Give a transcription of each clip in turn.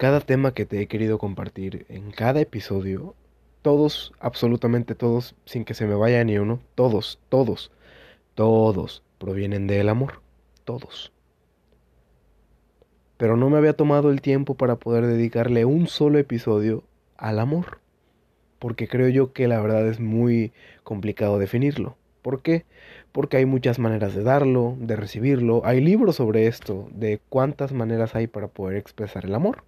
cada tema que te he querido compartir en cada episodio, todos, absolutamente todos, sin que se me vaya ni uno, todos, todos, todos provienen del amor, todos. Pero no me había tomado el tiempo para poder dedicarle un solo episodio al amor, porque creo yo que la verdad es muy complicado definirlo. ¿Por qué? Porque hay muchas maneras de darlo, de recibirlo. Hay libros sobre esto, de cuántas maneras hay para poder expresar el amor.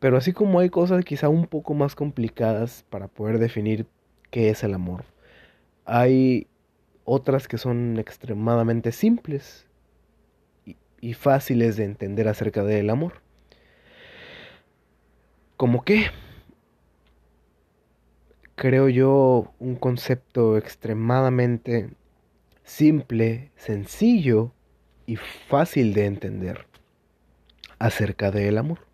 Pero así como hay cosas quizá un poco más complicadas para poder definir qué es el amor, hay otras que son extremadamente simples y, fáciles de entender acerca del amor. ¿Cómo qué? Creo yo un concepto extremadamente simple, sencillo y fácil de entender acerca del amor.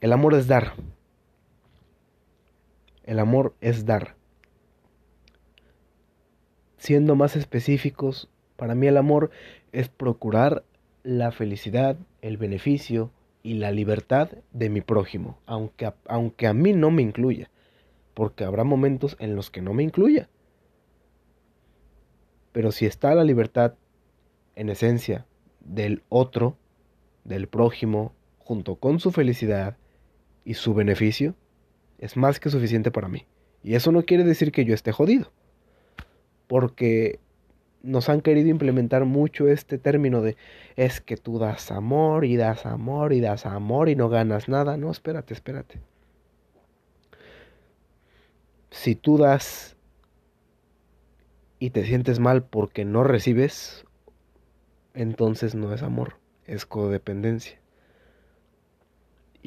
El amor es dar. El amor es dar. Siendo más específicos, para mí el amor es procurar la felicidad, el beneficio y la libertad de mi prójimo, aunque, aunque a mí no me incluya, porque habrá momentos en los que no me incluya. Pero si está la libertad en esencia del otro, del prójimo, junto con su felicidad, y su beneficio es más que suficiente para mí. Y eso no quiere decir que yo esté jodido. Porque nos han querido implementar mucho este término de es que tú das amor y das amor y das amor y no ganas nada. No, espérate, espérate. Si tú das y te sientes mal porque no recibes, entonces no es amor, es codependencia.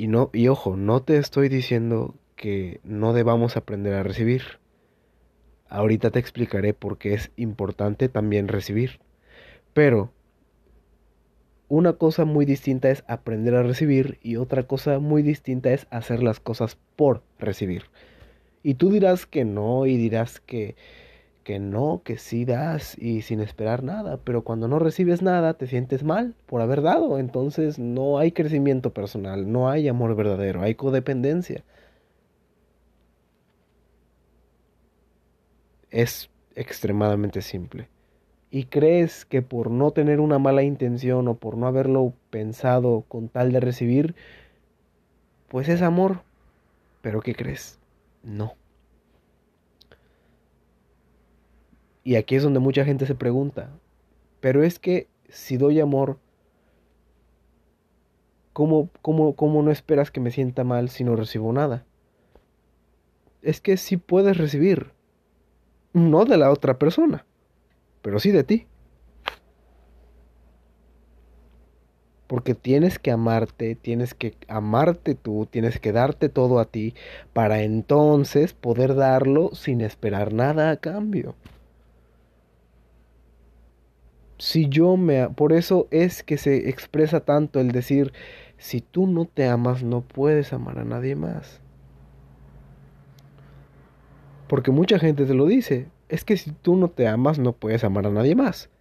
Y no, y ojo, no te estoy diciendo que no debamos aprender a recibir. Ahorita te explicaré por qué es importante también recibir. Pero una cosa muy distinta es aprender a recibir y otra cosa muy distinta es hacer las cosas por recibir. Y tú dirás que no y dirás que que no, que sí das y sin esperar nada, pero cuando no recibes nada te sientes mal por haber dado, entonces no hay crecimiento personal, no hay amor verdadero, hay codependencia. Es extremadamente simple. Y crees que por no tener una mala intención o por no haberlo pensado con tal de recibir, pues es amor. Pero ¿qué crees? No. Y aquí es donde mucha gente se pregunta, pero es que si doy amor, ¿cómo, cómo, cómo no esperas que me sienta mal si no recibo nada? Es que sí puedes recibir, no de la otra persona, pero sí de ti. Porque tienes que amarte, tienes que amarte tú, tienes que darte todo a ti para entonces poder darlo sin esperar nada a cambio si yo me... Por eso es que se expresa tanto el decir, si tú no te amas, no puedes amar a nadie más. Porque mucha gente te lo dice, es que si tú no te amas, no puedes amar a nadie más.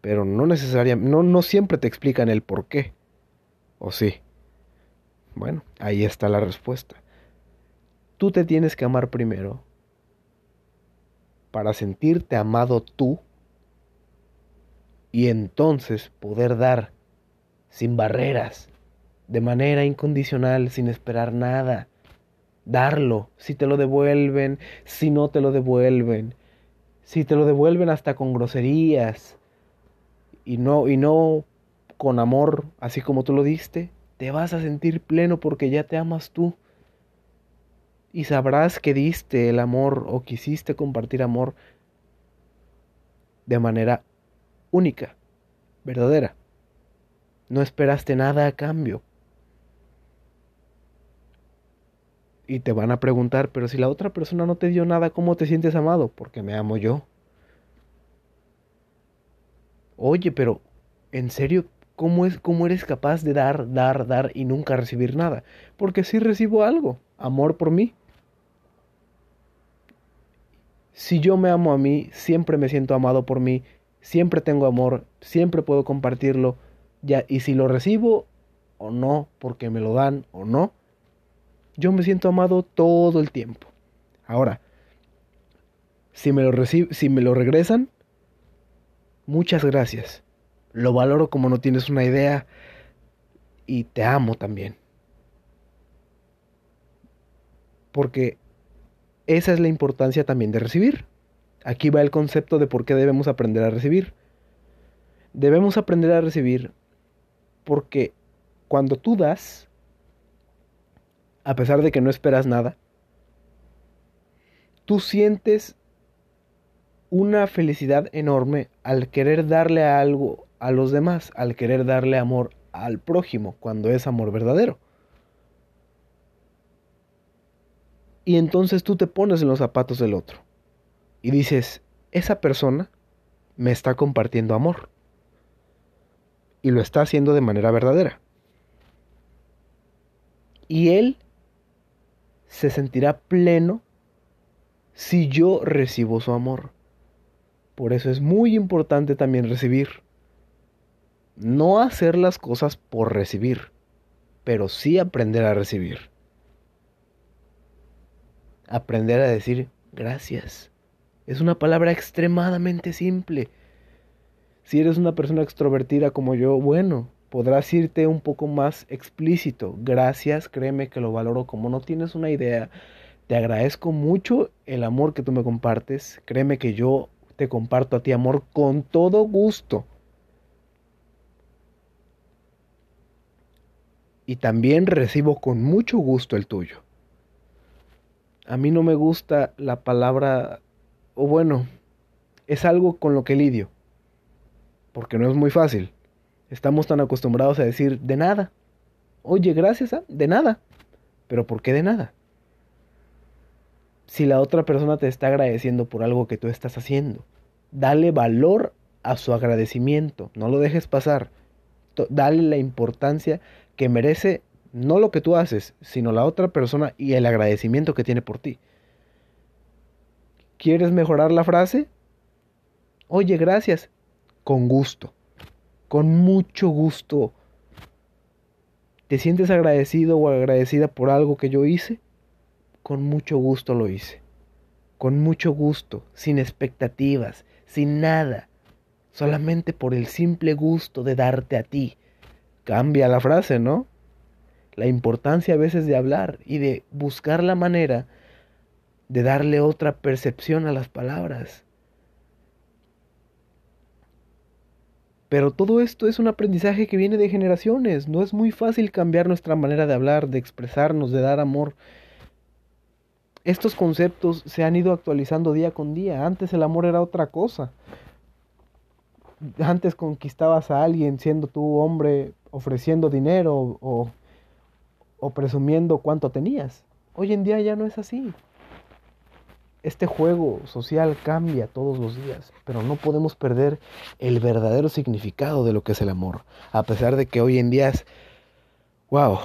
Pero no necesariamente, no, no siempre te explican el por qué. ¿O sí? Bueno, ahí está la respuesta. Tú te tienes que amar primero para sentirte amado tú y entonces poder dar sin barreras, de manera incondicional, sin esperar nada. Darlo, si te lo devuelven, si no te lo devuelven, si te lo devuelven hasta con groserías y no y no con amor, así como tú lo diste, te vas a sentir pleno porque ya te amas tú. Y sabrás que diste el amor o quisiste compartir amor de manera única, verdadera. No esperaste nada a cambio. Y te van a preguntar, pero si la otra persona no te dio nada, ¿cómo te sientes amado? Porque me amo yo. Oye, pero ¿en serio cómo, es, cómo eres capaz de dar, dar, dar y nunca recibir nada? Porque si recibo algo, amor por mí. Si yo me amo a mí, siempre me siento amado por mí siempre tengo amor, siempre puedo compartirlo, ya, y si lo recibo, o no, porque me lo dan o no, yo me siento amado todo el tiempo. Ahora, si me lo, si me lo regresan, muchas gracias. Lo valoro como no tienes una idea y te amo también. Porque esa es la importancia también de recibir. Aquí va el concepto de por qué debemos aprender a recibir. Debemos aprender a recibir porque cuando tú das, a pesar de que no esperas nada, tú sientes una felicidad enorme al querer darle algo a los demás, al querer darle amor al prójimo, cuando es amor verdadero. Y entonces tú te pones en los zapatos del otro y dices, esa persona me está compartiendo amor. Y lo está haciendo de manera verdadera. Y él se sentirá pleno si yo recibo su amor. Por eso es muy importante también recibir. No hacer las cosas por recibir, pero sí aprender a recibir. Aprender a decir gracias. Es una palabra extremadamente simple. Si eres una persona extrovertida como yo, bueno, podrás irte un poco más explícito. Gracias, créeme que lo valoro como no tienes una idea. Te agradezco mucho el amor que tú me compartes. Créeme que yo te comparto a ti amor con todo gusto. Y también recibo con mucho gusto el tuyo. A mí no me gusta la palabra, o bueno, es algo con lo que lidio. Porque no es muy fácil. Estamos tan acostumbrados a decir de nada. Oye, gracias, a de nada. Pero ¿por qué de nada? Si la otra persona te está agradeciendo por algo que tú estás haciendo, dale valor a su agradecimiento, no lo dejes pasar. Dale la importancia que merece no lo que tú haces, sino la otra persona y el agradecimiento que tiene por ti. ¿Quieres mejorar la frase? Oye, gracias. Con gusto con mucho gusto. ¿Te sientes agradecido o agradecida por algo que yo hice? Con mucho gusto lo hice. Con mucho gusto, sin expectativas, sin nada. Solamente por el simple gusto de darte a ti. Cambia la frase, ¿no? La importancia a veces de hablar y de buscar la manera de darle otra percepción a las palabras. Pero todo esto es un aprendizaje que viene de generaciones. No es muy fácil cambiar nuestra manera de hablar, de expresarnos, de dar amor. Estos conceptos se han ido actualizando día con día. Antes el amor era otra cosa. Antes conquistabas a alguien siendo tú hombre ofreciendo dinero o, o presumiendo cuánto tenías. Hoy en día ya no es así. Este juego social cambia todos los días, pero no podemos perder el verdadero significado de lo que es el amor, a pesar de que hoy en día es, wow,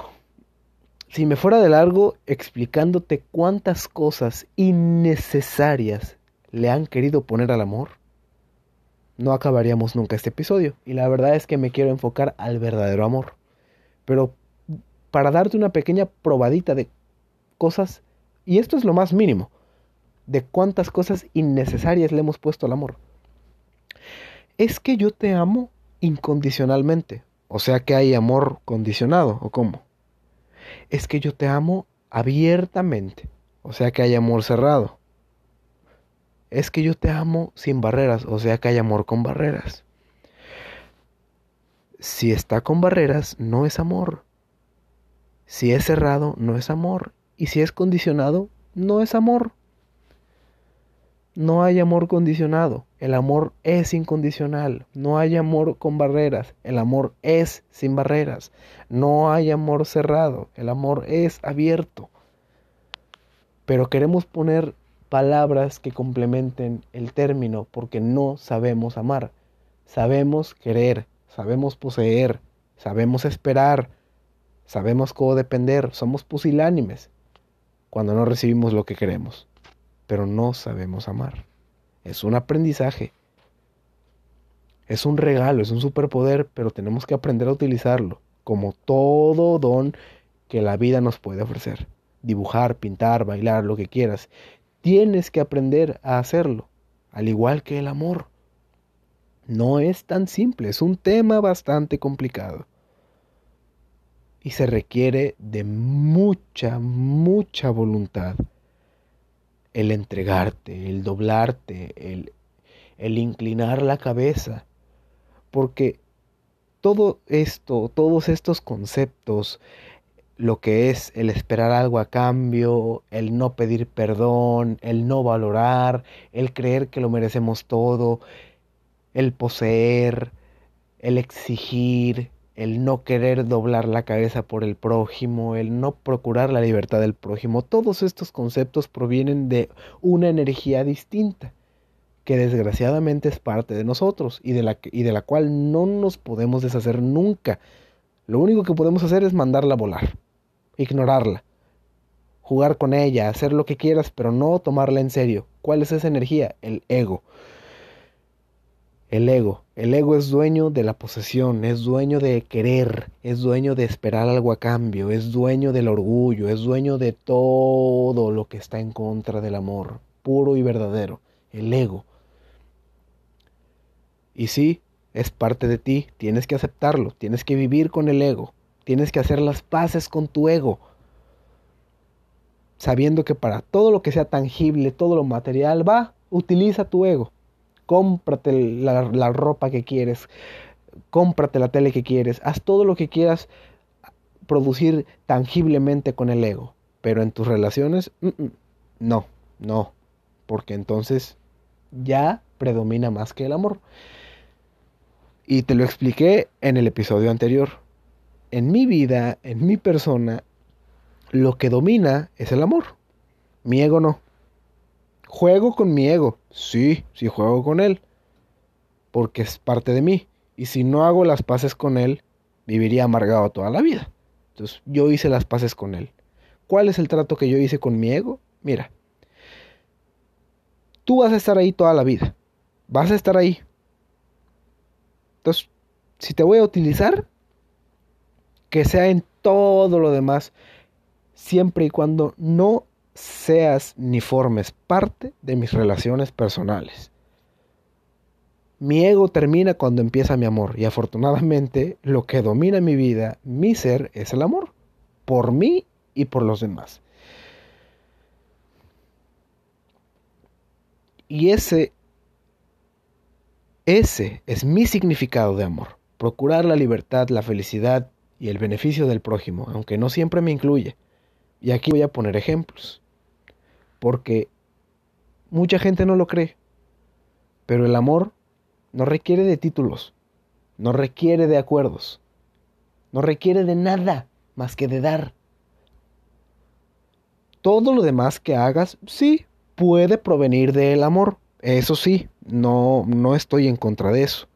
si me fuera de largo explicándote cuántas cosas innecesarias le han querido poner al amor, no acabaríamos nunca este episodio. Y la verdad es que me quiero enfocar al verdadero amor. Pero para darte una pequeña probadita de cosas, y esto es lo más mínimo, de cuántas cosas innecesarias le hemos puesto al amor. Es que yo te amo incondicionalmente, o sea que hay amor condicionado, ¿o cómo? Es que yo te amo abiertamente, o sea que hay amor cerrado. Es que yo te amo sin barreras, o sea que hay amor con barreras. Si está con barreras, no es amor. Si es cerrado, no es amor. Y si es condicionado, no es amor. No hay amor condicionado, el amor es incondicional. No hay amor con barreras, el amor es sin barreras. No hay amor cerrado, el amor es abierto. Pero queremos poner palabras que complementen el término porque no sabemos amar. Sabemos querer, sabemos poseer, sabemos esperar, sabemos codepender, somos pusilánimes cuando no recibimos lo que queremos pero no sabemos amar. Es un aprendizaje. Es un regalo, es un superpoder, pero tenemos que aprender a utilizarlo. como todo don que la vida nos puede ofrecer. Dibujar, pintar, bailar, lo que quieras. Tienes que aprender a hacerlo, al igual que el amor. No es tan simple, es un tema bastante complicado. Y se requiere de mucha, mucha voluntad. El entregarte, el doblarte, el, el inclinar la cabeza. Porque todo esto, todos estos conceptos, lo que es el esperar algo a cambio, el no pedir perdón, el no valorar, el creer que lo merecemos todo, el poseer, el exigir, el no querer doblar la cabeza por el prójimo, el no procurar la libertad del prójimo, todos estos conceptos provienen de una energía distinta que desgraciadamente es parte de nosotros y de la, y de la cual no nos podemos deshacer nunca. Lo único que podemos hacer es mandarla a volar, ignorarla, jugar con ella, hacer lo que quieras, pero no tomarla en serio. ¿Cuál es esa energía? El ego. El ego. El ego es dueño de la posesión, es dueño de querer, es dueño de esperar algo a cambio, es dueño del orgullo, es dueño de todo lo que está en contra del amor, puro y verdadero. El ego. Y sí, es parte de ti, tienes que aceptarlo, tienes que vivir con el ego, tienes que hacer las paces con tu ego, sabiendo que para todo lo que sea tangible, todo lo material, va, utiliza tu ego, cómprate la, ropa que quieres, cómprate la tele que quieres, haz todo lo que quieras producir tangiblemente con el ego, pero en tus relaciones, no, no, porque entonces ya predomina más que el amor. Y te lo expliqué en el episodio anterior. En mi vida, en mi persona, lo que domina es el amor. Mi ego no. Juego con mi ego. Sí, sí juego con él. Porque es parte de mí. Y si no hago las paces con él, viviría amargado toda la vida. Entonces yo hice las paces con él. ¿Cuál es el trato que yo hice con mi ego? Mira, tú vas a estar ahí toda la vida. Vas a estar ahí. Entonces, si te voy a utilizar, que sea en todo lo demás, siempre y cuando no seas ni formes parte de mis relaciones personales. Mi ego termina cuando empieza mi amor y afortunadamente lo que domina mi vida, mi ser, es el amor, por mí y por los demás. Y ese ese es mi significado de amor, procurar la libertad, la felicidad y el beneficio del prójimo, aunque no siempre me incluye. Y aquí voy a poner ejemplos, porque mucha gente no lo cree, pero el amor no requiere de títulos, no requiere de acuerdos, no requiere de nada más que de dar. Todo lo demás que hagas, sí, puede provenir del amor, eso sí, no, no estoy en contra de eso.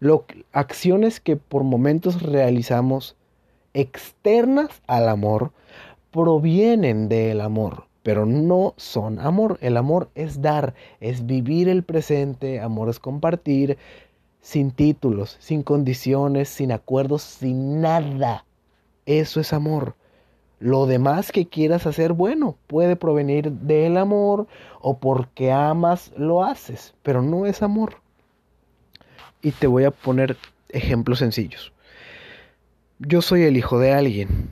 Lo, acciones que por momentos realizamos externas al amor provienen del amor, pero no son amor. El amor es dar, es vivir el presente, amor es compartir sin títulos, sin condiciones, sin acuerdos, sin nada. Eso es amor. Lo demás que quieras hacer, bueno, puede provenir del amor o porque amas lo haces, pero no es amor. Y te voy a poner ejemplos sencillos. Yo soy el hijo de alguien.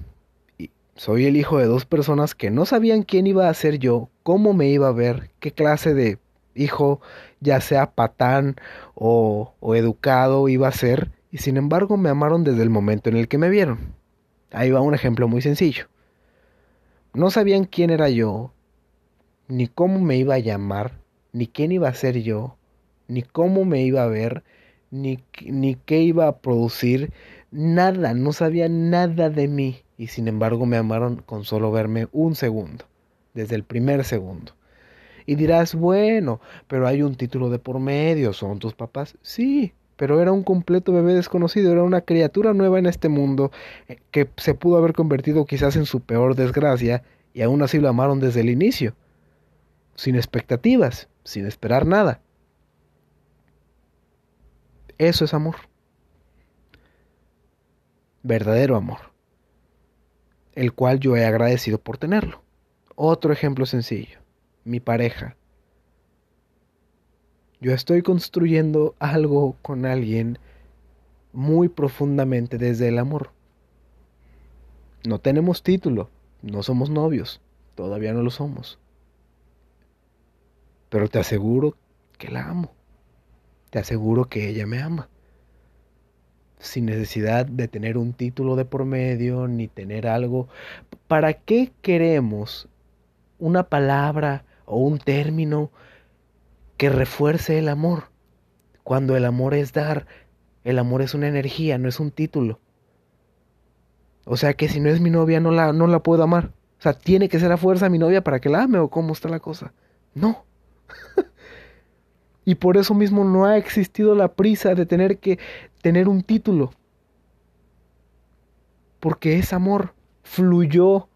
Soy el hijo de dos personas que no sabían quién iba a ser yo, cómo me iba a ver, qué clase de hijo, ya sea patán o, o educado, iba a ser. Y sin embargo me amaron desde el momento en el que me vieron. Ahí va un ejemplo muy sencillo. No sabían quién era yo, ni cómo me iba a llamar, ni quién iba a ser yo, ni cómo me iba a ver, ni, ni qué iba a producir, nada, no sabían nada de mí y sin embargo me amaron con solo verme un segundo, desde el primer segundo. Y dirás, bueno, pero hay un título de por medio, son tus papás. Sí, pero era un completo bebé desconocido, era una criatura nueva en este mundo eh, que se pudo haber convertido quizás en su peor desgracia y aún así lo amaron desde el inicio, sin expectativas, sin esperar nada. Eso es amor. verdadero amor, el cual yo he agradecido por tenerlo. Otro ejemplo sencillo, mi pareja. Yo estoy construyendo algo con alguien muy profundamente desde el amor. No tenemos título, no somos novios, todavía no lo somos. Pero te aseguro que la amo. Te aseguro que ella me ama. Sin necesidad de tener un título de por medio ni tener algo. ¿Para qué queremos una palabra o un término que refuerce el amor? Cuando el amor es dar, el amor es una energía, no es un título. O sea que si no es mi novia no la, no la puedo amar. O sea, tiene que ser a fuerza mi novia para que la ame o cómo está la cosa. No. y por eso mismo no ha existido la prisa de tener que tener un título. Porque es amor. Fluyó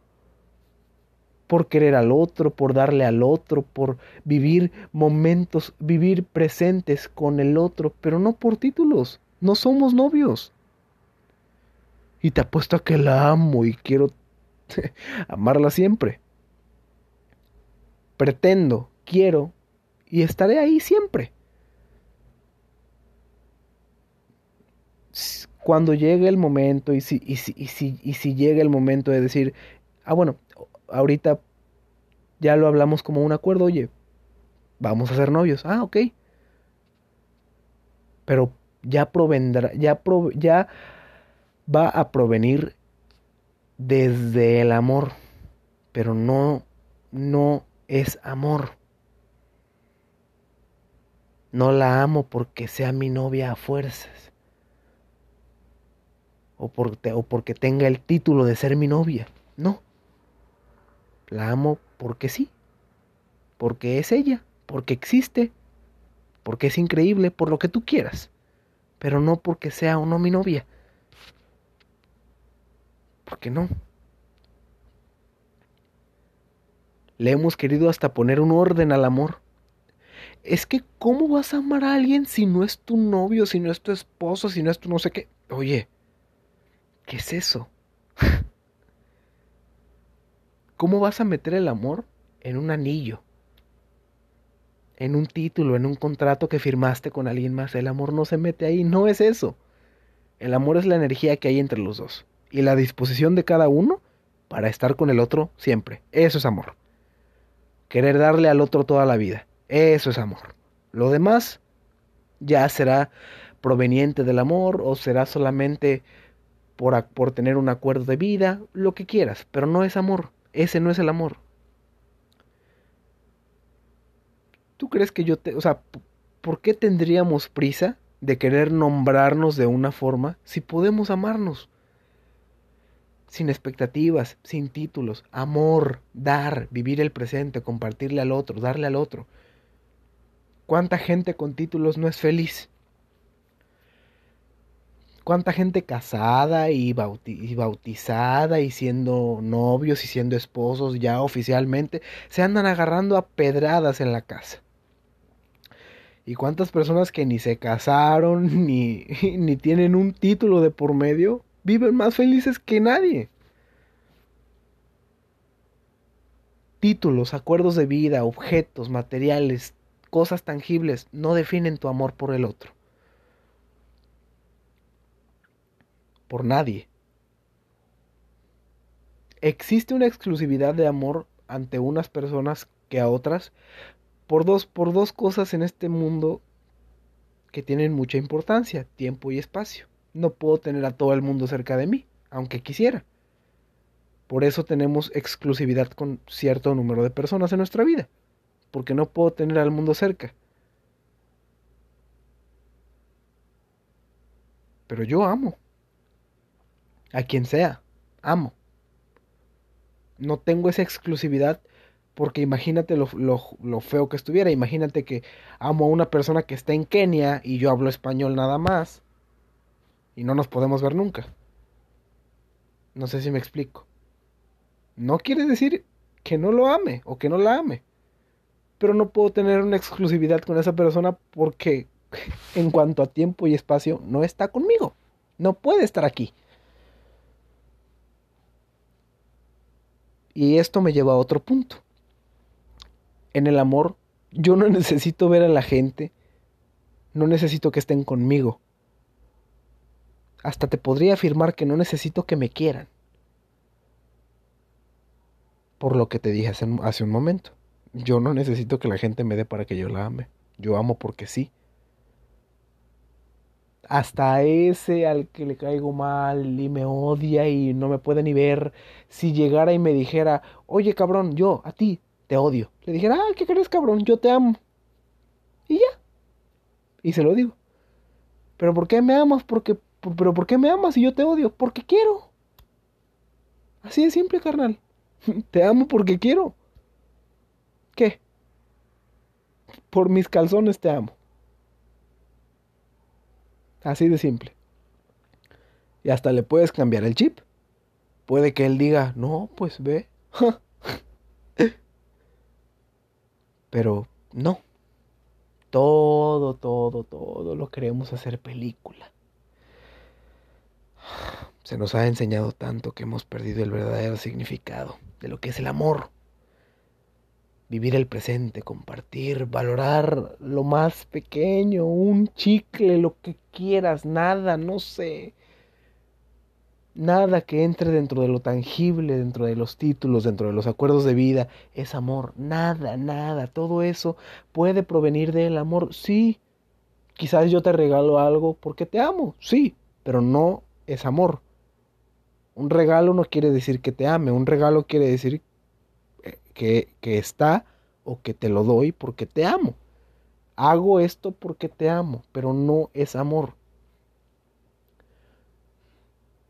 por querer al otro, por darle al otro, por vivir momentos, vivir presentes con el otro, pero no por títulos. No somos novios. Y te apuesto a que la amo y quiero amarla siempre. Pretendo, quiero y estaré ahí siempre. Cuando llegue el momento y si, y si, y si, y si llega el momento de decir, ah, bueno, ahorita ya lo hablamos como un acuerdo, oye, vamos a ser novios. Ah, ok. Pero ya provendrá, ya, ya va a provenir desde el amor, pero no, no es amor. No la amo porque sea mi novia a fuerzas. O porque, o porque tenga el título de ser mi novia. No. La amo porque sí. Porque es ella. Porque existe. Porque es increíble. Por lo que tú quieras. Pero no porque sea o no mi novia. Porque no. Le hemos querido hasta poner un orden al amor. Es que, ¿cómo vas a amar a alguien si no es tu novio, si no es tu esposo, si no es tu no sé qué? Oye, ¿qué es eso? ¿Cómo vas a meter el amor en un anillo? En un título, en un contrato que firmaste con alguien más. El amor no se mete ahí, no es eso. El amor es la energía que hay entre los dos y la disposición de cada uno para estar con el otro siempre. Eso es amor. Querer darle al otro toda la vida. Eso es amor. Lo demás ya será proveniente del amor o será solamente por, por tener un acuerdo de vida, lo que quieras, pero no es amor. Ese no es el amor. ¿Tú crees que yo te... O sea, ¿por qué tendríamos prisa de querer nombrarnos de una forma si podemos amarnos? sin expectativas, sin títulos, amor, dar, vivir el presente, compartirle al otro, darle al otro. ¿Cuánta gente con títulos no es feliz? ¿Cuánta gente casada y, bautizada y siendo novios y siendo esposos ya oficialmente se andan agarrando a pedradas en la casa? ¿Y cuántas personas que ni se casaron ni, tienen un título de por medio viven más felices que nadie. Títulos, acuerdos de vida, objetos, materiales, cosas tangibles no definen tu amor por el otro. Por nadie. Existe una exclusividad de amor ante unas personas que a otras por dos, por dos cosas en este mundo que tienen mucha importancia, tiempo y espacio no puedo tener a todo el mundo cerca de mí, aunque quisiera. Por eso tenemos exclusividad con cierto número de personas en nuestra vida, porque no puedo tener al mundo cerca. Pero yo amo. A quien sea, amo. No tengo esa exclusividad porque imagínate lo, lo, feo que estuviera. Imagínate que amo a una persona que está en Kenia y yo hablo español nada más y no nos podemos ver nunca. No sé si me explico. No quiere decir que no lo ame o que no la ame. Pero no puedo tener una exclusividad con esa persona porque en cuanto a tiempo y espacio no está conmigo. No puede estar aquí. Y esto me lleva a otro punto. En el amor, yo no necesito ver a la gente, no necesito que estén conmigo. Hasta te podría afirmar que no necesito que me quieran. Por lo que te dije hace, hace un momento. Yo no necesito que la gente me dé para que yo la ame. Yo amo porque sí hasta ese al que le caigo mal y me odia y no me puede ni ver, si llegara y me dijera, oye cabrón, yo a ti te odio, le dijera, ah, ¿qué crees cabrón? Yo te amo. Y ya. Y se lo digo. ¿Pero por qué me amas? Porque, ¿Pero por qué me amas y yo te odio? Porque quiero. Así de simple, carnal. Te amo porque quiero. ¿Qué? Por mis calzones te amo. Así de simple. Y hasta le puedes cambiar el chip. Puede que él diga, no, pues ve. Pero no. Todo, todo, todo lo queremos hacer película. Se nos ha enseñado tanto que hemos perdido el verdadero significado de lo que es el amor vivir el presente, compartir, valorar lo más pequeño, un chicle, lo que quieras, nada, no sé. Nada que entre dentro de lo tangible, dentro de los títulos, dentro de los acuerdos de vida, es amor. Nada, nada. Todo eso puede provenir del amor. Sí. Quizás yo te regalo algo porque te amo. Sí. Pero no es amor. Un regalo no quiere decir que te ame. Un regalo quiere decir que, está o que te lo doy porque te amo. Hago esto porque te amo, pero no es amor.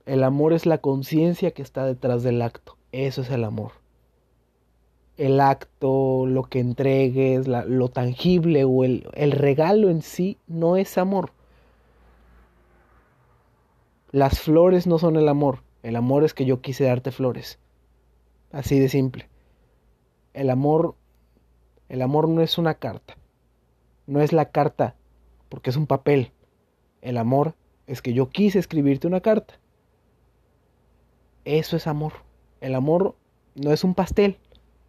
El amor es la conciencia que está detrás del acto. Eso es el amor. El acto, lo que entregues, lo tangible o el, regalo en sí no es amor. Las flores no son el amor. El amor es que yo quise darte flores. Así de simple. El amor, el amor no es una carta. No es la carta, porque es un papel. El amor es que yo quise escribirte una carta. Eso es amor. El amor no es un pastel.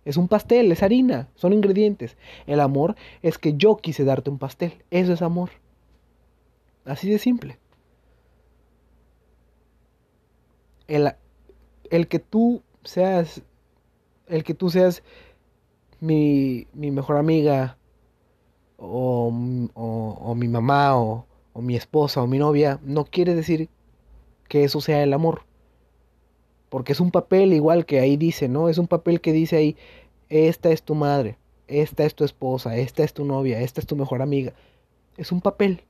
Es un pastel, es harina, son ingredientes. El amor es que yo quise darte un pastel. Eso es amor. Así de simple. El, el que tú seas, el que tú seas mi, mi mejor amiga o, o, mi mamá o, o mi esposa o mi novia, no quiere decir que eso sea el amor. Porque es un papel igual que ahí dice, ¿no? Es un papel que dice ahí, esta es tu madre, esta es tu esposa, esta es tu novia, esta es tu mejor amiga. Es un papel.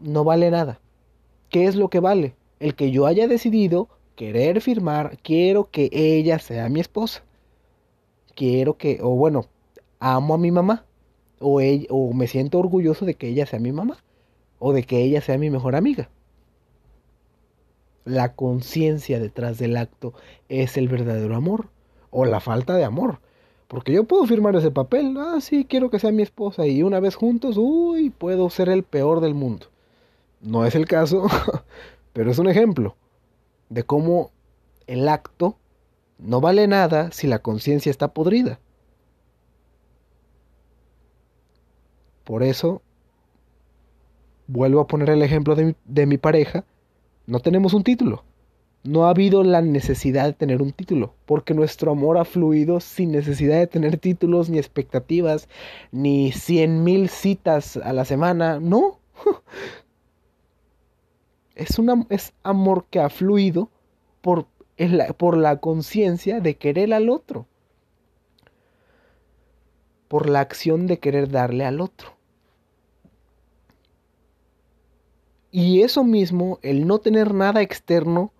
No vale nada. ¿Qué es lo que vale? El que yo haya decidido querer firmar, quiero que ella sea mi esposa quiero que, o bueno, amo a mi mamá, o, o me siento orgulloso de que ella sea mi mamá, o de que ella sea mi mejor amiga. La conciencia detrás del acto es el verdadero amor, o la falta de amor. Porque yo puedo firmar ese papel, ah, sí, quiero que sea mi esposa, y una vez juntos, uy, puedo ser el peor del mundo. No es el caso, pero es un ejemplo de cómo el acto no vale nada si la conciencia está podrida. Por eso, vuelvo a poner el ejemplo de mi, pareja, no tenemos un título. No ha habido la necesidad de tener un título, porque nuestro amor ha fluido sin necesidad de tener títulos, ni expectativas, ni cien mil citas a la semana. No. Es, una, es amor que ha fluido por por la conciencia de querer al otro, por la acción de querer darle al otro. Y eso mismo, el no tener nada externo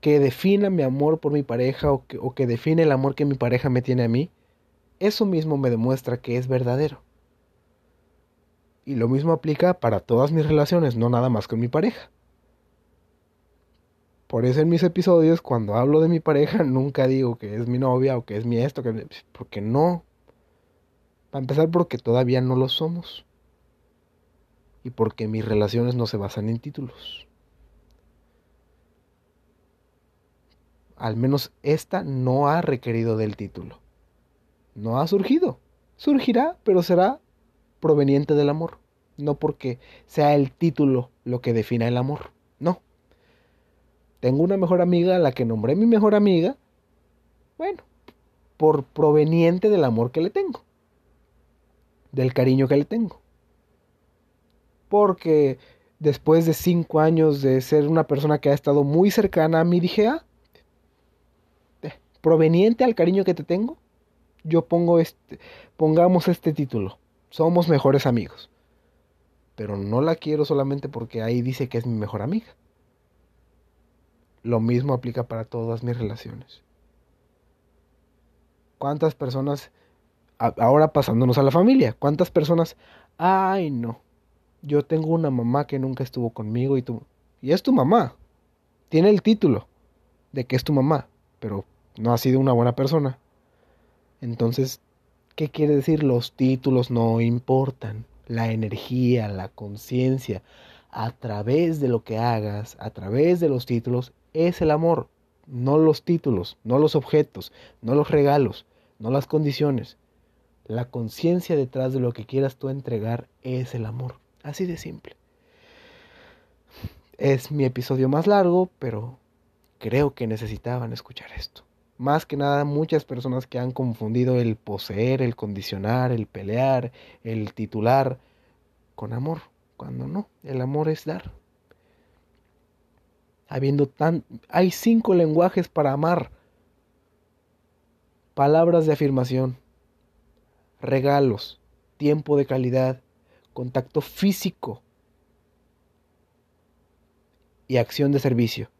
que defina mi amor por mi pareja o que, o que define el amor que mi pareja me tiene a mí, eso mismo me demuestra que es verdadero. Y lo mismo aplica para todas mis relaciones, no nada más con mi pareja. Por eso en mis episodios, cuando hablo de mi pareja, nunca digo que es mi novia o que es mi esto, que... porque no. Para empezar, porque todavía no lo somos. Y porque mis relaciones no se basan en títulos. al menos esta no ha requerido del título. No ha surgido. Surgirá, pero será proveniente del amor. No porque sea el título lo que defina el amor. No. Tengo una mejor amiga a la que nombré mi mejor amiga. Bueno, por proveniente del amor que le tengo. Del cariño que le tengo. Porque después de cinco años de ser una persona que ha estado muy cercana a mí, dije, ah, proveniente al cariño que te tengo, yo pongo este, pongamos este título. Somos mejores amigos. Pero no la quiero solamente porque ahí dice que es mi mejor amiga. Lo mismo aplica para todas mis relaciones. ¿Cuántas personas, ahora pasándonos a la familia, cuántas personas, ay no, yo tengo una mamá que nunca estuvo conmigo y tú, y es tu mamá, tiene el título de que es tu mamá, pero no ha sido una buena persona. Entonces, ¿qué quiere decir? Los títulos no importan. La energía, la conciencia, a través de lo que hagas, a través de los títulos, es el amor. No los títulos, no los objetos, no los regalos, no las condiciones. La conciencia detrás de lo que quieras tú entregar es el amor. Así de simple. Es mi episodio más largo, pero creo que necesitaban escuchar esto. Más que nada muchas personas que han confundido el poseer, el condicionar, el pelear, el titular con amor, cuando no, el amor es dar. Habiendo tan hay cinco lenguajes para amar. Palabras de afirmación, regalos, tiempo de calidad, contacto físico y acción de servicio.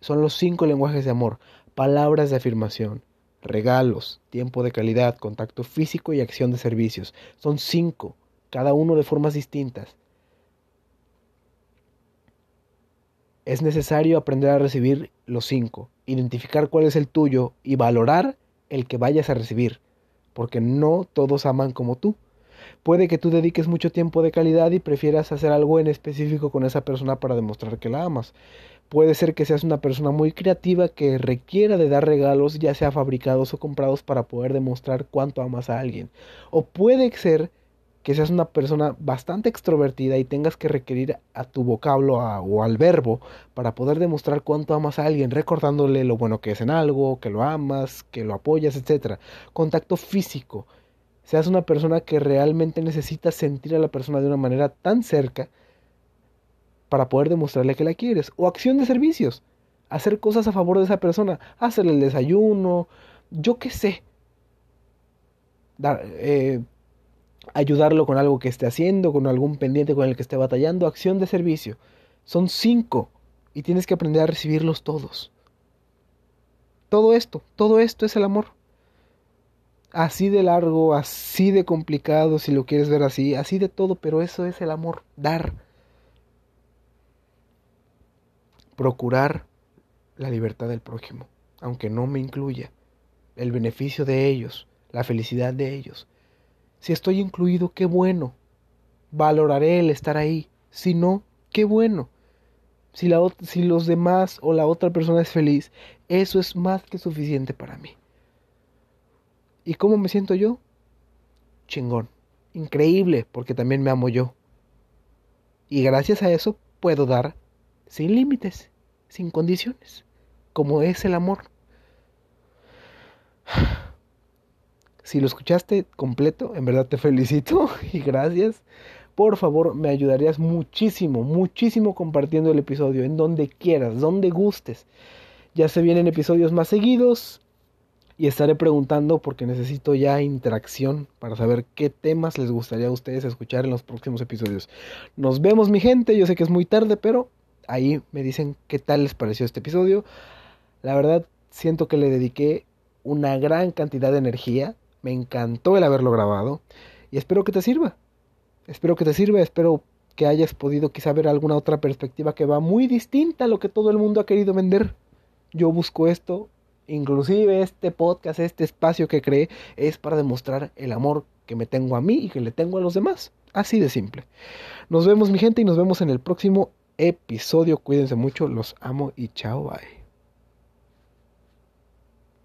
Son los cinco lenguajes de amor palabras de afirmación, regalos, tiempo de calidad, contacto físico y acción de servicios. Son cinco, cada uno de formas distintas. Es necesario aprender a recibir los cinco, identificar cuál es el tuyo y valorar el que vayas a recibir, porque no todos aman como tú. Puede que tú dediques mucho tiempo de calidad y prefieras hacer algo en específico con esa persona para demostrar que la amas. Puede ser que seas una persona muy creativa que requiera de dar regalos, ya sea fabricados o comprados, para poder demostrar cuánto amas a alguien. O puede ser que seas una persona bastante extrovertida y tengas que requerir a tu vocablo o al verbo para poder demostrar cuánto amas a alguien, recordándole lo bueno que es en algo, que lo amas, que lo apoyas, etc. Contacto físico. Seas una persona que realmente necesita sentir a la persona de una manera tan cerca para poder demostrarle que la quieres. O acción de servicios. Hacer cosas a favor de esa persona. Hacerle el desayuno. Yo qué sé. Dar, eh, ayudarlo con algo que esté haciendo, con algún pendiente con el que esté batallando. Acción de servicio. Son cinco. Y tienes que aprender a recibirlos todos. Todo esto, todo esto es el amor. Así de largo, así de complicado, si lo quieres ver así, así de todo, pero eso es el amor, dar. procurar la libertad del prójimo, aunque no me incluya, el beneficio de ellos, la felicidad de ellos. Si estoy incluido, qué bueno. Valoraré el estar ahí. Si no, qué bueno. Si, la, si los demás o la otra persona es feliz, eso es más que suficiente para mí. ¿Y cómo me siento yo? Chingón. Increíble, porque también me amo yo. Y gracias a eso puedo dar sin límites sin condiciones, como es el amor. Si lo escuchaste completo, en verdad te felicito y gracias. Por favor, me ayudarías muchísimo, muchísimo compartiendo el episodio en donde quieras, donde gustes. Ya se vienen episodios más seguidos y estaré preguntando porque necesito ya interacción para saber qué temas les gustaría a ustedes escuchar en los próximos episodios. Nos vemos mi gente, yo sé que es muy tarde, pero ahí me dicen qué tal les pareció este episodio. La verdad, siento que le dediqué una gran cantidad de energía. Me encantó el haberlo grabado. Y espero que te sirva. Espero que te sirva. Espero que hayas podido quizá ver alguna otra perspectiva que va muy distinta a lo que todo el mundo ha querido vender. Yo busco esto. Inclusive este podcast, este espacio que creé, es para demostrar el amor que me tengo a mí y que le tengo a los demás. Así de simple. Nos vemos mi gente y nos vemos en el próximo episodio. Cuídense mucho, los amo y chao, bye.